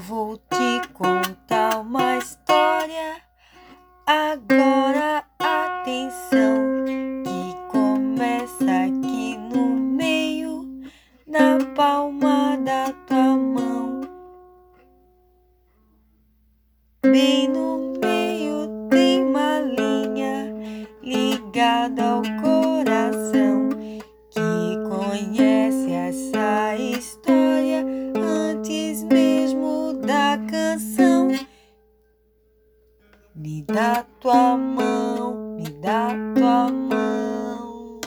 vou te contar uma história. Agora atenção, que começa aqui no meio, na palma da tua mão. Bem no meio tem uma linha ligada ao coração que conhece essa história canção. Me dá tua mão, me dá tua mão.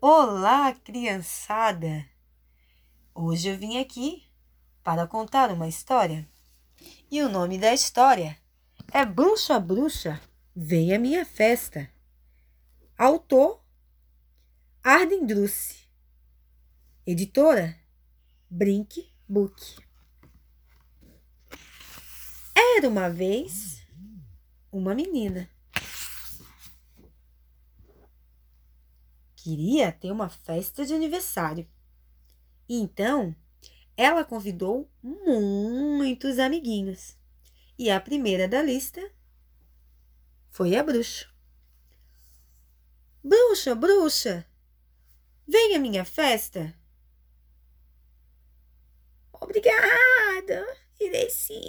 Olá, criançada! Hoje eu vim aqui para contar uma história. E o nome da história é Bruxa Bruxa, Vem a Minha Festa. Autor Arden Druce. Editora Brink Book. Era uma vez uma menina. Queria ter uma festa de aniversário. Então, ela convidou muitos amiguinhos. E a primeira da lista foi a bruxa. Bruxa, bruxa, vem à minha festa. Obrigada, irei sim,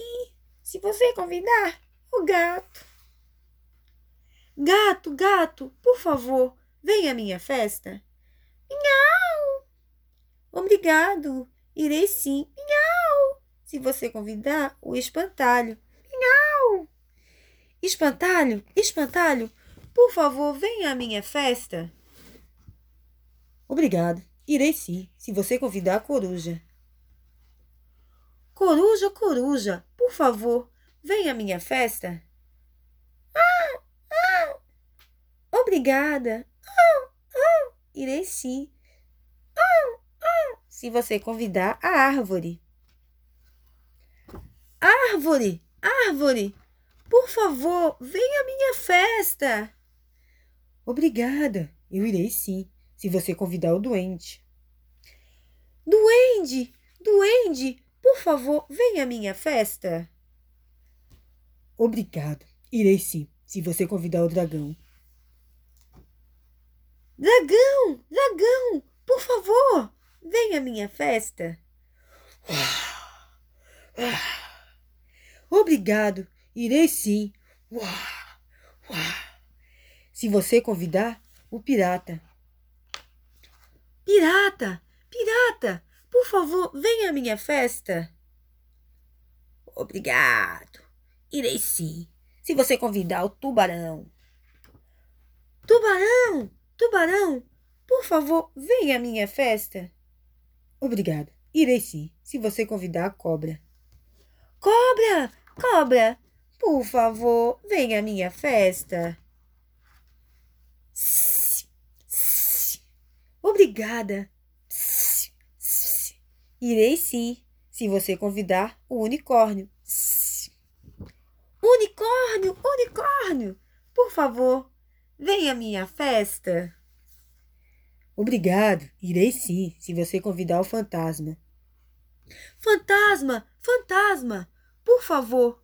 se você convidar o gato. Gato, gato, por favor, vem à minha festa. Miau! Obrigado, irei sim. Miau! Se você convidar o espantalho. Miau! Espantalho, espantalho, por favor, venha à minha festa. Obrigado. Irei sim, se você convidar a coruja. Coruja, coruja, por favor, venha à minha festa. Ah, ah. Obrigada. Ah, ah. Irei sim. Ah, ah. Se você convidar a árvore. Árvore, árvore, por favor, venha à minha festa. Obrigada, eu irei sim, se você convidar o doente. Duende, duende, por favor, venha à minha festa. Obrigado, irei sim, se você convidar o dragão. Dragão, dragão, por favor, venha à minha festa. Obrigado, irei sim. Se você convidar o pirata. Pirata, pirata, por favor, venha à minha festa. Obrigado. Irei sim. Se você convidar o tubarão. Tubarão, tubarão, por favor, venha à minha festa. Obrigado. Irei sim. Se você convidar a cobra. Cobra, cobra, por favor, venha à minha festa. Obrigada. Irei sim, se você convidar o unicórnio. Unicórnio, unicórnio, por favor, venha à minha festa. Obrigado, irei sim, se você convidar o fantasma. Fantasma, fantasma, por favor,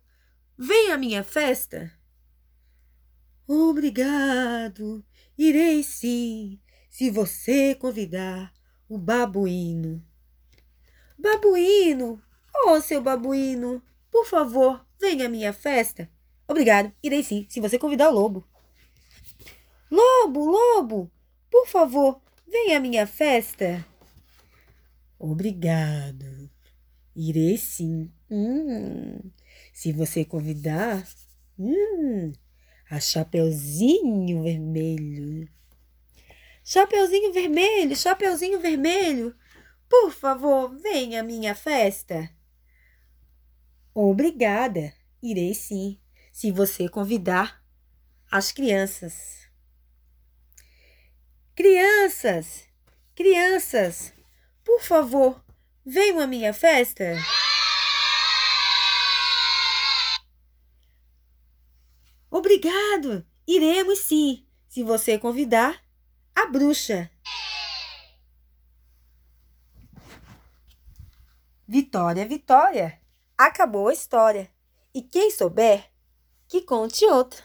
venha à minha festa. Obrigado, irei sim, se você convidar o babuíno. Babuíno, oh seu babuíno, por favor, venha à minha festa. Obrigado, irei sim, se você convidar o lobo. Lobo, lobo, por favor, venha à minha festa. Obrigado, irei sim. Hum, se você convidar, hum, a Chapeuzinho Vermelho. Chapeuzinho Vermelho, Chapeuzinho Vermelho, por favor, venha à minha festa. Obrigada, irei sim, se você convidar as crianças. Crianças, crianças, por favor, venham à minha festa. Obrigado! Iremos sim, se você convidar a bruxa. Vitória, Vitória, acabou a história. E quem souber, que conte outra.